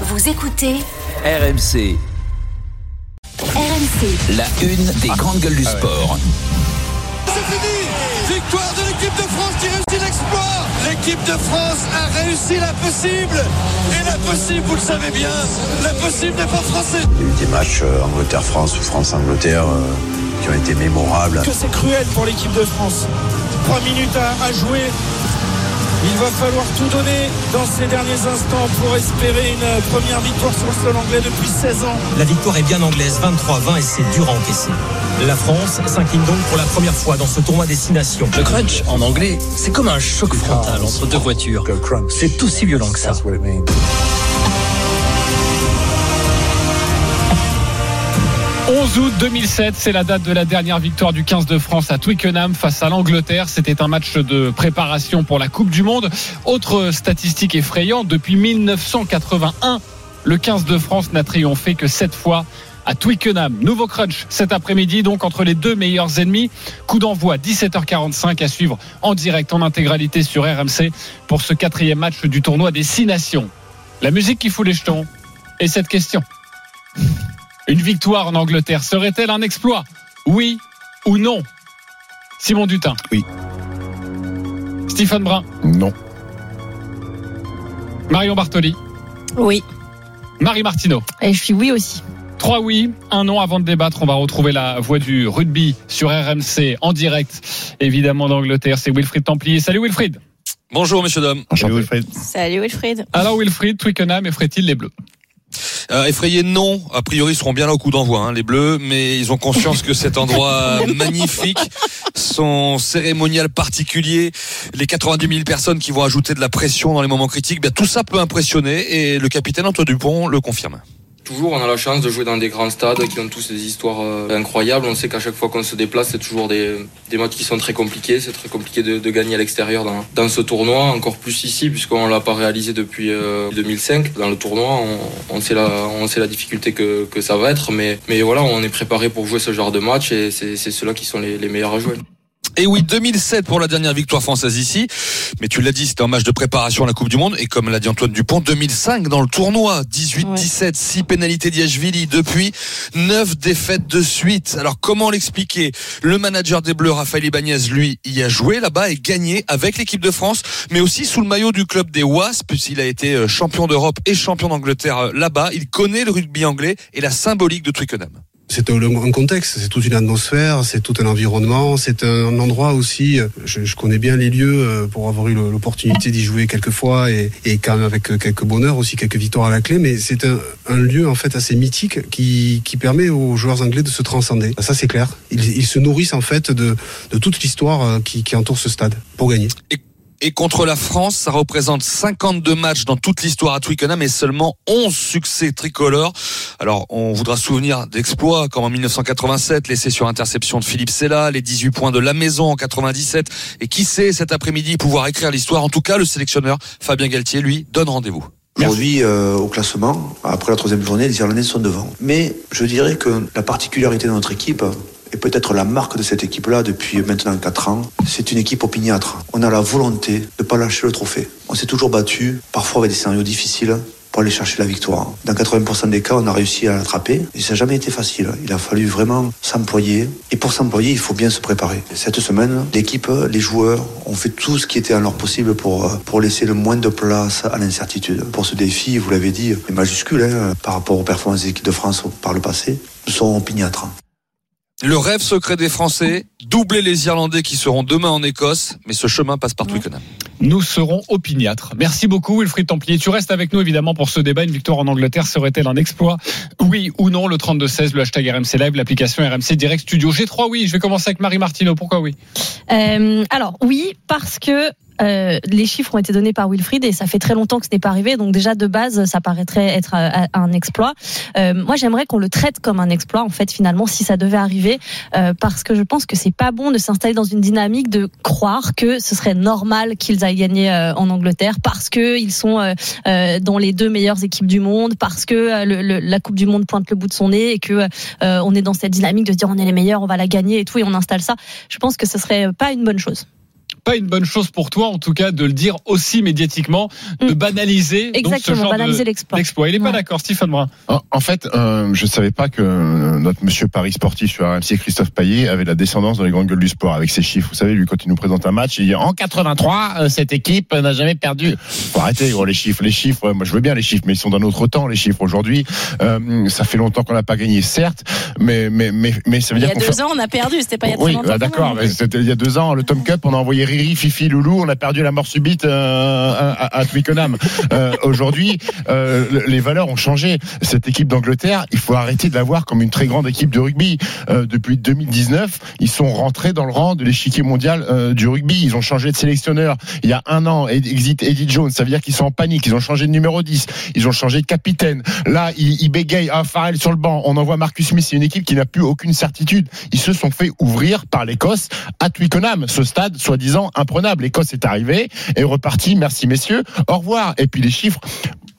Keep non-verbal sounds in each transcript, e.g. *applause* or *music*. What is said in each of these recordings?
Vous écoutez RMC, RMC. la une des grandes gueules du sport. C'est fini Victoire de l'équipe de France qui réussit l'exploit L'équipe de France a réussi l'impossible Et l'impossible, vous le savez bien, l'impossible n'est pas français Il y a eu des matchs euh, Angleterre-France ou France-Angleterre euh, qui ont été mémorables. que c'est cruel pour l'équipe de France. Trois minutes à, à jouer. Il va falloir tout donner dans ces derniers instants pour espérer une première victoire sur le sol anglais depuis 16 ans. La victoire est bien anglaise, 23-20 et c'est dur à encaisser. La France s'incline donc pour la première fois dans ce tournoi destination. Le crunch, en anglais, c'est comme un choc frontal entre deux voitures. C'est aussi violent que ça. 11 août 2007, c'est la date de la dernière victoire du 15 de France à Twickenham face à l'Angleterre. C'était un match de préparation pour la Coupe du Monde. Autre statistique effrayante, depuis 1981, le 15 de France n'a triomphé que 7 fois à Twickenham. Nouveau crunch cet après-midi, donc entre les deux meilleurs ennemis. Coup d'envoi 17h45 à suivre en direct, en intégralité sur RMC pour ce quatrième match du tournoi des Six Nations. La musique qui fout les jetons. Et cette question. Une victoire en Angleterre serait-elle un exploit? Oui ou non? Simon Dutin. Oui. Stephen Brun. Non. Marion Bartoli. Oui. Marie Martineau. Et je suis oui aussi. Trois oui, un non avant de débattre. On va retrouver la voix du rugby sur RMC en direct, évidemment d'Angleterre. C'est Wilfried Templier. Salut Wilfried. Bonjour, messieurs, dames. Salut Wilfried. Salut Wilfried. Alors Wilfried, Twickenham effraie-t-il les Bleus? Euh, effrayés, non. A priori, ils seront bien là au coup d'envoi, hein, les Bleus, mais ils ont conscience que cet endroit *laughs* magnifique, son cérémonial particulier, les 90 000 personnes qui vont ajouter de la pression dans les moments critiques, bien, tout ça peut impressionner et le capitaine Antoine Dupont le confirme. Toujours, on a la chance de jouer dans des grands stades qui ont tous des histoires euh, incroyables. On sait qu'à chaque fois qu'on se déplace, c'est toujours des, des matchs qui sont très compliqués. C'est très compliqué de, gagner à l'extérieur dans, dans ce tournoi, encore plus ici, puisqu'on l'a pas réalisé depuis euh, 2005. Dans le tournoi, on, sait la, on sait la difficulté que, que ça va être, mais, mais voilà, on est préparé pour jouer ce genre de match et c'est c'est ceux-là qui sont les, les meilleurs à jouer. Et oui, 2007 pour la dernière victoire française ici. Mais tu l'as dit, c'était un match de préparation à la Coupe du Monde. Et comme l'a dit Antoine Dupont, 2005 dans le tournoi. 18-17, 6 pénalités d'Iachvili. Depuis, 9 défaites de suite. Alors comment l'expliquer? Le manager des Bleus, Raphaël Ibanez, lui, y a joué là-bas et gagné avec l'équipe de France, mais aussi sous le maillot du club des Wasps, puisqu'il a été euh, champion d'Europe et champion d'Angleterre euh, là-bas. Il connaît le rugby anglais et la symbolique de Twickenham. C'est un, contexte, c'est toute une atmosphère, c'est tout un environnement, c'est un endroit aussi. Je, je, connais bien les lieux euh, pour avoir eu l'opportunité d'y jouer quelques fois et, quand même avec quelques bonheurs aussi, quelques victoires à la clé. Mais c'est un, lieu en fait assez mythique qui, permet aux joueurs anglais de se transcender. Ça c'est clair. Ils, se nourrissent en fait de, toute l'histoire qui, entoure ce stade pour gagner. Et contre la France, ça représente 52 matchs dans toute l'histoire à Twickenham et seulement 11 succès tricolores. Alors, on voudra souvenir d'exploits comme en 1987, l'essai sur interception de Philippe Sella, les 18 points de la maison en 97. Et qui sait cet après-midi pouvoir écrire l'histoire. En tout cas, le sélectionneur Fabien Galtier, lui, donne rendez-vous. Aujourd'hui, euh, au classement, après la troisième journée, les Irlandais sont devant. Mais je dirais que la particularité de notre équipe, et peut-être la marque de cette équipe-là depuis maintenant 4 ans, c'est une équipe opiniâtre. On a la volonté de ne pas lâcher le trophée. On s'est toujours battu, parfois avec des scénarios difficiles, pour aller chercher la victoire. Dans 80% des cas, on a réussi à l'attraper. Et ça n'a jamais été facile. Il a fallu vraiment s'employer. Et pour s'employer, il faut bien se préparer. Cette semaine, l'équipe, les joueurs ont fait tout ce qui était en leur possible pour, pour laisser le moins de place à l'incertitude. Pour ce défi, vous l'avez dit, est majuscule hein, par rapport aux performances des équipes de France par le passé, nous sommes opiniâtres. Le rêve secret des Français, doubler les Irlandais qui seront demain en Écosse, mais ce chemin passe par Twickenham. Nous serons opiniâtres. Merci beaucoup Wilfried Templier. Tu restes avec nous évidemment pour ce débat. Une victoire en Angleterre serait-elle un exploit? Oui ou non Le 32-16, le hashtag RMC Live, l'application RMC Direct Studio. G3 oui. Je vais commencer avec Marie Martineau. Pourquoi oui? Euh, Alors oui, parce que euh, les chiffres ont été donnés par Wilfried et ça fait très longtemps que ce n'est pas arrivé. Donc déjà de base, ça paraîtrait être un, un exploit. Euh, moi, j'aimerais qu'on le traite comme un exploit en fait finalement si ça devait arriver, euh, parce que je pense que c'est pas bon de s'installer dans une dynamique de croire que ce serait normal qu'ils aillent gagner euh, en Angleterre parce que ils sont euh, dans les deux meilleures équipes du monde, parce que le, le, la Coupe du Monde pointe le bout de son nez et que on est dans cette dynamique de se dire on est les meilleurs, on va la gagner et tout et on installe ça. Je pense que ce serait pas une bonne chose. Pas une bonne chose pour toi, en tout cas, de le dire aussi médiatiquement, de Mm. banaliser donc, ce Exactement, genre banaliser l'exploit. l'exploit. Il est pas d'accord, Stephen Brun. En, en fait, euh, je savais pas que euh, notre monsieur Paris sportif sur RMC, Christophe Payet, avait la descendance dans les grandes gueules du sport avec ses chiffres. Vous savez, lui, quand il nous présente un match, il dit en 83, euh, cette équipe n'a jamais perdu. Faut arrêter, gros, les chiffres. Les chiffres, moi, je veux bien les chiffres, mais ils sont dans notre temps, les chiffres aujourd'hui. Euh, ça fait longtemps qu'on n'a pas gagné, certes, mais, mais, mais, mais ça veut Il y dire a deux fait- ans, on a perdu. C'était pas il y a très oui, longtemps. bah, d'accord. mais C'était il y a deux ans, le Tom Cup, on a envoyé Riri, Fifi, Loulou, on a perdu la mort subite euh, à, Twickenham. Euh, Aujourd'hui, euh, le- les valeurs ont changé. Cette équipe d'Angleterre, il faut arrêter de la voir comme une très grande équipe de rugby. Depuis 2019, ils sont rentrés dans le rang de l'échiquier mondial du rugby. Ils ont changé de sélectionneur. Il y a un an, exit Eddie Jones, ça veut dire qu'ils sont en panique. Ils ont changé de numéro 10. Ils ont changé de capitaine. Là, ils, ils bégayent. Ah, Farrell sur le banc. On envoie Marcus Smith. C'est une équipe qui n'a plus aucune certitude. Ils se sont fait ouvrir par l'Écosse à Twickenham. Ce stade, soi-disant, imprenable. L'Écosse est arrivée et est repartie. Merci, messieurs. Au revoir. Et puis les chiffres.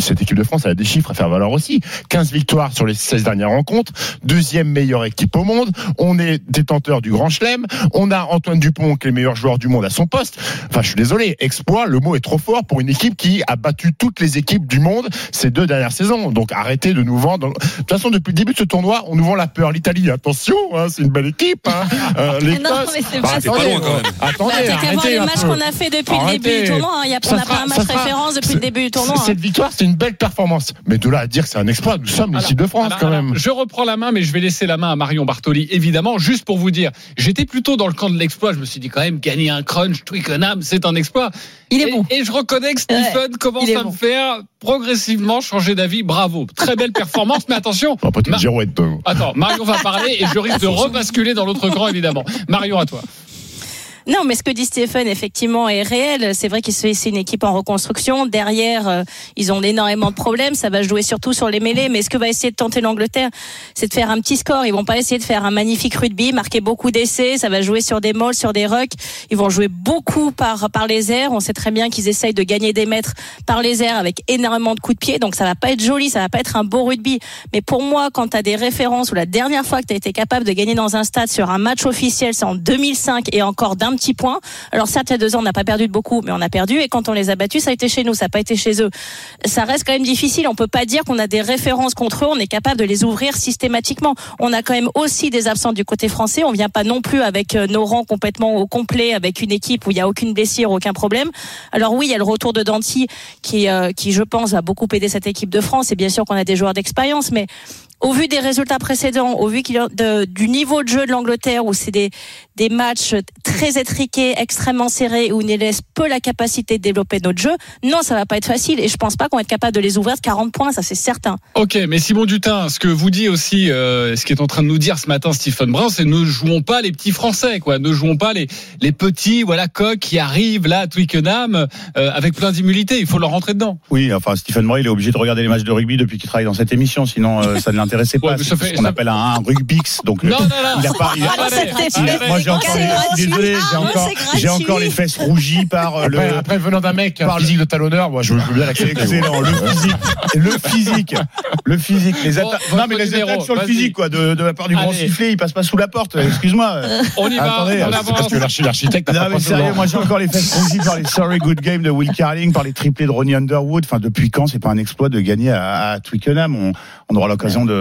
Cette équipe de France elle a des chiffres à faire valoir aussi. 15 victoires sur les 16 dernières rencontres, deuxième meilleure équipe au monde. On est détenteur du Grand Chelem. On a Antoine Dupont qui est le meilleur joueur du monde à son poste. Enfin, je suis désolé, exploit, le mot est trop fort pour une équipe qui a battu toutes les équipes du monde ces deux dernières saisons. Donc arrêtez de nous vendre. De toute façon, depuis le début de ce tournoi, on nous vend la peur. L'Italie, attention, hein, c'est une belle équipe. Hein. Euh, *laughs* l'Écosse- non, mais c'est Bah, pas loin, quand même. Attendez, Bah, arrêtez les matchs qu'on a fait depuis le Arrêtez. début du tournoi. hein. Y a- on n'a pas un match référence depuis le début du tournoi. hein. Cette victoire, c'est une belle performance. Mais de là à dire que c'est un exploit, nous sommes l'équipe de France alors, quand alors, même. Je reprends la main, mais je vais laisser la main à Marion Bartoli, évidemment, juste pour vous dire. J'étais plutôt dans le camp de l'exploit. Je me suis dit quand même, gagner un crunch, Twickenham, c'est un exploit. Il est et, bon. Et je reconnais que Stephen commence à bon. me faire progressivement changer d'avis. Bravo. Très belle performance, mais attention. Après, tu Ma- me girouette, toi. Attends, Marion va parler et je risque de rebasculer dans l'autre camp, évidemment. Marion, à toi. Non, mais ce que dit Stéphane, effectivement, est réel. C'est vrai qu'ils c'est une équipe en reconstruction. Derrière, euh, ils ont énormément de problèmes. Ça va jouer surtout sur les mêlées. Mais ce que va essayer de tenter l'Angleterre, c'est de faire un petit score. Ils vont pas essayer de faire un magnifique rugby, marquer beaucoup d'essais. Ça va jouer sur des molles, sur des rucks. Ils vont jouer beaucoup par, par les airs. On sait très bien qu'ils essayent de gagner des mètres par les airs avec énormément de coups de pied. Donc ça va pas être joli, ça va pas être un beau rugby. Mais pour moi, quand tu as des références ou la dernière fois que tu as été capable de gagner dans un stade sur un match officiel, c'est en 2005 et encore d'un petit point. Alors certes, il y a deux ans, on n'a pas perdu de beaucoup, mais on a perdu. Et quand on les a battus, ça a été chez nous, ça n'a pas été chez eux. Ça reste quand même difficile. On peut pas dire qu'on a des références contre eux. On est capable de les ouvrir systématiquement. On a quand même aussi des absents du côté français. On vient pas non plus avec euh, nos rangs complètement au complet, avec une équipe où il y a aucune blessure, aucun problème. Alors oui, il y a le retour de Danti qui, euh, qui je pense, va beaucoup aider cette équipe de France. Et bien sûr qu'on a des joueurs d'expérience, mais au vu des résultats précédents, au vu qu'il y a de- du niveau de jeu de l'Angleterre, où c'est des, des matchs très étriqués, extrêmement serrés, où on laisse peu la capacité de développer notre jeu, non, ça va pas être facile. Et je pense pas qu'on va être capable de les ouvrir de 40 points, ça c'est certain. Ok, mais Simon Dutin, ce que vous dit aussi, euh, ce qui est en train de nous dire ce matin Stephen Brun, c'est ne jouons pas les petits Français, quoi. Ne jouons pas les les petits, voilà, coqs qui arrivent là à Twickenham euh, avec plein d'immunité. Il faut leur rentrer dedans. Oui, enfin Stephen Moy, il est obligé de regarder les matchs de rugby depuis qu'il travaille dans cette émission, sinon euh, ça ne *laughs* l'intéressait pas. Ouais, c'est ce qu'on ça- appelle un, un rugbix. Donc Non, euh, non, non. il a pas. il a- Ah, c'était- il a- moi j'ai encore, les- désolé, j'ai Ah, encore, c'est gratuit. j'ai encore les fesses rougies par euh, le. Après, venant d'un mec, Par physique de talonneur, moi, je veux bien C'est *laughs* l'accepter. excellent, le physique, le physique, le physique, les attaques, non mais les attaques sur le physique quoi, de, de la part du grand sifflet, il passe pas sous la porte. Excuse-moi. On y va, Attendez, avance. Parce que l'archi- l'architecte Non mais sérieux, moi j'ai encore les fesses rougies par les sorry good game de Will Carling, par les triplés de Ronnie Underwood. Enfin depuis quand c'est pas un exploit de gagner à, à Twickenham? On, on aura l'occasion de,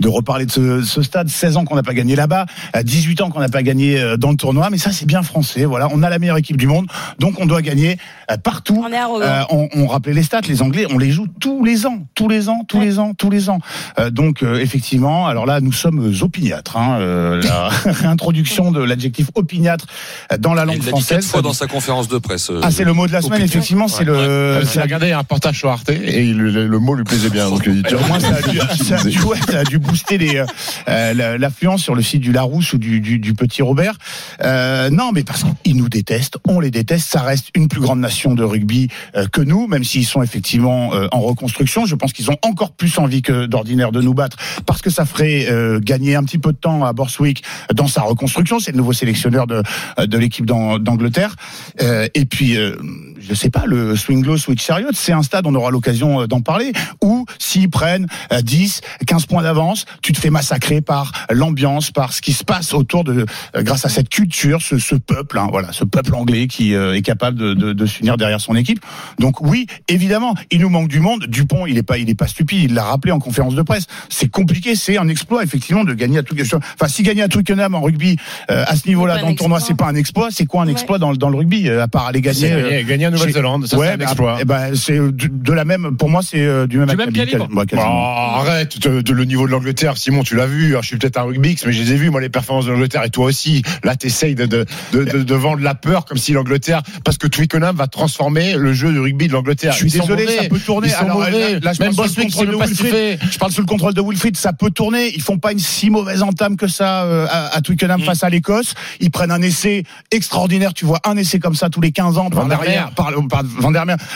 de reparler de ce, ce stade. 16 ans qu'on n'a pas gagné là-bas, à 18 ans qu'on n'a pas gagné euh, dans le tournoi. Mais ça c'est bien français. Voilà, on a la meilleure équipe du monde, donc on doit gagner euh, partout. On est. Euh, on, on rappelait les stats, les Anglais, on les joue tous les ans, tous les ans, tous les ans, tous les ans. Euh, donc euh, effectivement, alors là nous sommes opiniâtres. Hein, euh, la *laughs* réintroduction de l'adjectif opiniâtre euh, dans la Il langue l'a dit française. quatre fois dans sa conférence de presse. euh, Ah, c'est le mot de la semaine, opiniâtre. effectivement, c'est Ouais, le. Euh, c'est regardé un reportage sur Arte et il- le, le mot lui plaisait bien. Donc, il dit, Au moins, ça a dû, *laughs* ça a dû- ça a dû booster les, euh, euh, la- l'affluence sur le site du Larousse ou du, du, du Petit Robert. Euh, non, mais parce qu'ils nous détestent, on les déteste. Ça reste une plus grande nation de rugby euh, que nous, même s'ils sont effectivement euh, en reconstruction. Je pense qu'ils ont encore plus envie que d'ordinaire de nous battre parce que ça ferait gagner un petit peu de temps à Borswick dans sa reconstruction. C'est le nouveau sélectionneur de, de l'équipe d'An- d'Angleterre. Et puis, je sais pas, le Swing Low Switch Chariot, c'est un stade, on aura l'occasion d'en parler, où s'ils prennent euh, 10, 15 15 points d'avance, tu te fais massacrer par l'ambiance, par ce qui se passe autour de, euh, grâce à cette culture, ce, ce peuple, hein, voilà, ce peuple anglais qui euh, est capable de, de, de s'unir derrière son équipe. Donc oui, évidemment, il nous manque du monde. Dupont, il est pas, il est pas stupide. Il l'a rappelé en conférence de presse. C'est compliqué, c'est un exploit effectivement de gagner à Twickenham. Enfin, si gagner à Twickenham en rugby euh, à ce niveau-là dans le tournoi, exploit. c'est pas un exploit. C'est quoi un exploit dans, le- dans le rugby euh, à part aller gagner euh, gagner- en Nouvelle-Zélande, ça, c'est un mais exploit. eh ben, c'est de, de la même. Pour moi, c'est euh, du même, Du même calibre. ouais. Oh, arrête, de, le niveau de l'Angleterre, Simon, tu l'as vu. Alors, je suis peut-être un rugby, mais je les ai vus, moi, les performances de l'Angleterre, et toi aussi. Là, t'essayes de, de, de, de, vendre la peur comme si l'Angleterre, parce que Twickenham va transformer le jeu de rugby de l'Angleterre. Je suis Ils désolé, ça peut tourner. Alors, là, là, je Même parle sous le Boswick, pas fait. Je parle sous le contrôle de Wilfried. Ça peut tourner. Ils font pas une si mauvaise entame que ça euh, à, à Twickenham Mm. face à l'Écosse. Ils prennent un essai extraordinaire. Tu vois un essai comme ça tous les 15 ans par l'arrière, par, par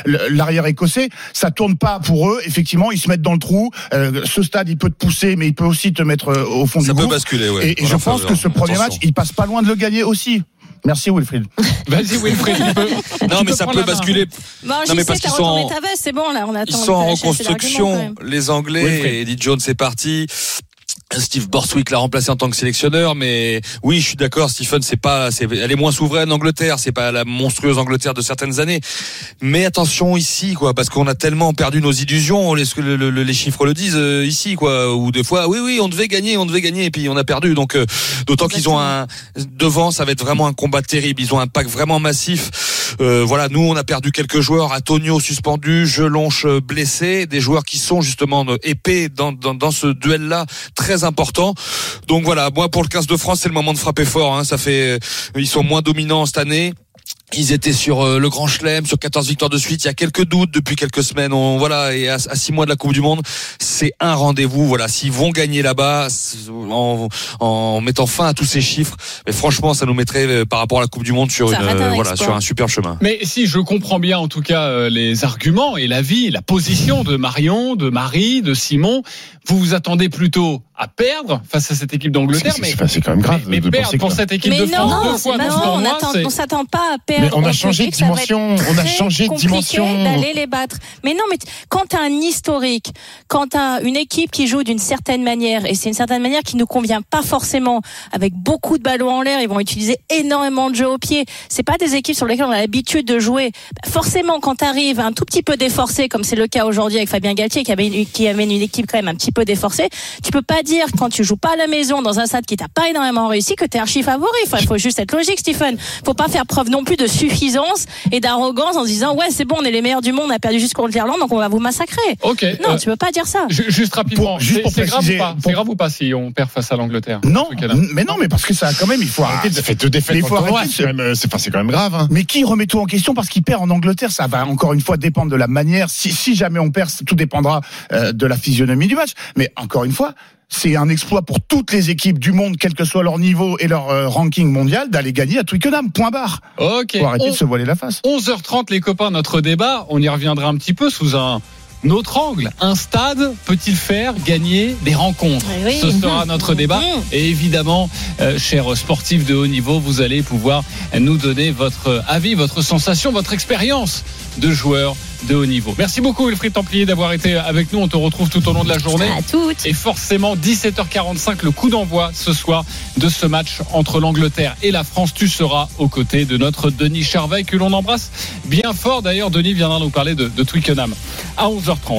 l'arrière écossais. Ça tourne pas pour eux. Effectivement, ils se mettent dans le trou. Euh, ce stade, il peut te pousser, mais il peut aussi te mettre euh, au fond Ça du peut basculer, ouais. Et, et je pense que ce premier attention. match, il passe pas loin de le gagner aussi. Merci Wilfried. *laughs* Vas-y, Wilfried. tu peux- tu Non, mais peux ça peut basculer. Non, mais JC, parce qu'ils sont en- ta veste, c'est bon, là, on attend. Ils sont en on va chercher assez d'arguments, quand reconstruction, les Anglais. Wilfried. Eddie Jones est parti. Steve Borswick l'a remplacé en tant que sélectionneur, mais oui, je suis d'accord. Stephen, c'est pas, c'est, elle est moins souveraine Angleterre, c'est pas la monstrueuse Angleterre de certaines années. Mais attention ici, quoi, parce qu'on a tellement perdu nos illusions. Les, le- le- les chiffres le disent euh, ici, quoi. Ou des fois, oui, oui, on devait gagner, on devait gagner, et puis on a perdu. Donc, euh, d'autant qu'ils ont un devant, ça va être vraiment un combat terrible. Ils ont un pack vraiment massif. Euh, voilà, nous, on a perdu quelques joueurs. Antonio suspendu, Jelonche euh, blessé, des joueurs qui sont justement euh, épais dans, dans, dans ce duel-là, très important. Donc voilà, moi pour le 15 de France, c'est le moment de frapper fort. Hein. Ça fait, euh, ils sont moins dominants cette année. Ils étaient sur euh, le Grand Chelem, sur 14 victoires de suite. Il y a quelques doutes depuis quelques semaines. On, voilà, et à, à six mois de la Coupe du Monde, c'est un rendez-vous. Voilà, s'ils vont gagner là-bas, en, en mettant fin à tous ces chiffres, mais franchement, ça nous mettrait euh, par rapport à la Coupe du Monde sur Ça une, un euh, voilà, sur un super chemin. Mais si je comprends bien en tout cas euh, les arguments et l'avis, la position de Marion, de Marie, de Simon, vous vous attendez plutôt à perdre face à cette équipe d'Angleterre, C'est- mais, c'est- quand même grave mais, mais de perdre pour que- cette équipe Mais de non, France deux c'est fois on on s'attend pas à perdre. Mais on a changé de dimension, on a changé de dimension. d'aller les battre. Mais non, mais quand t'as un historique, quand t'as une équipe qui joue d'une certaine manière, et c'est une certaine manière qui nous convient pas forcément, avec beaucoup de ballons en l'air, ils vont utiliser énormément de jeux au pied. C'est pas des équipes sur lesquelles on a l'habitude de jouer. Forcément, quand t'arrives un tout petit peu déforcé, comme c'est le cas aujourd'hui avec Fabien Galtier, qui amène, qui amène une équipe quand même un petit peu déforcée, tu peux pas dire quand tu joues pas à la maison dans un stade qui t'a pas énormément réussi que t'es archi favori. Enfin, il faut juste être logique, Stephen. Faut pas faire preuve non plus de suffisance et d'arrogance en se disant ouais c'est bon, on est les meilleurs du monde, on a perdu juste contre l'Irlande, donc on va vous massacrer. Ok. Non, euh, tu peux pas dire ça. ju- Juste rapidement, Pour- juste c'est pour c'est grave ou préciser, pas? Pour- grave ou pas si on perd face à l'Angleterre Non, mais non, mais parce que ça a quand même, il faut Ah, arrêter de ça fait deux défaites c'est quand quand même grave. hein. Mais qui remet tout en question parce qu'il perd en Angleterre? Ça va encore une fois dépendre de la manière. Si, si jamais on perd, tout dépendra euh, de la physionomie du match. Mais encore une fois. C'est un exploit pour toutes les équipes du monde, quel que soit leur niveau et leur euh, ranking mondial, d'aller gagner à Twickenham. Point barre. Ok. Faut arrêter On- de se voiler la face. 11h30 les copains, notre débat, on y reviendra un petit peu sous un autre angle. Un stade peut-il faire gagner des rencontres Eh oui. Ce sera notre débat. *laughs* Mhm. Et évidemment, euh, chers sportifs de haut niveau, vous allez pouvoir nous donner votre avis, votre sensation, votre expérience de joueur de haut niveau. Merci beaucoup Wilfried Templier d'avoir été avec nous. On te retrouve tout au long de la journée. À toutes. Et forcément, 17h45, le coup d'envoi ce soir de ce match entre l'Angleterre et la France. Tu seras aux côtés de notre Denis Charvet, que l'on embrasse bien fort. D'ailleurs, Denis viendra nous parler de, de Twickenham à 11h30.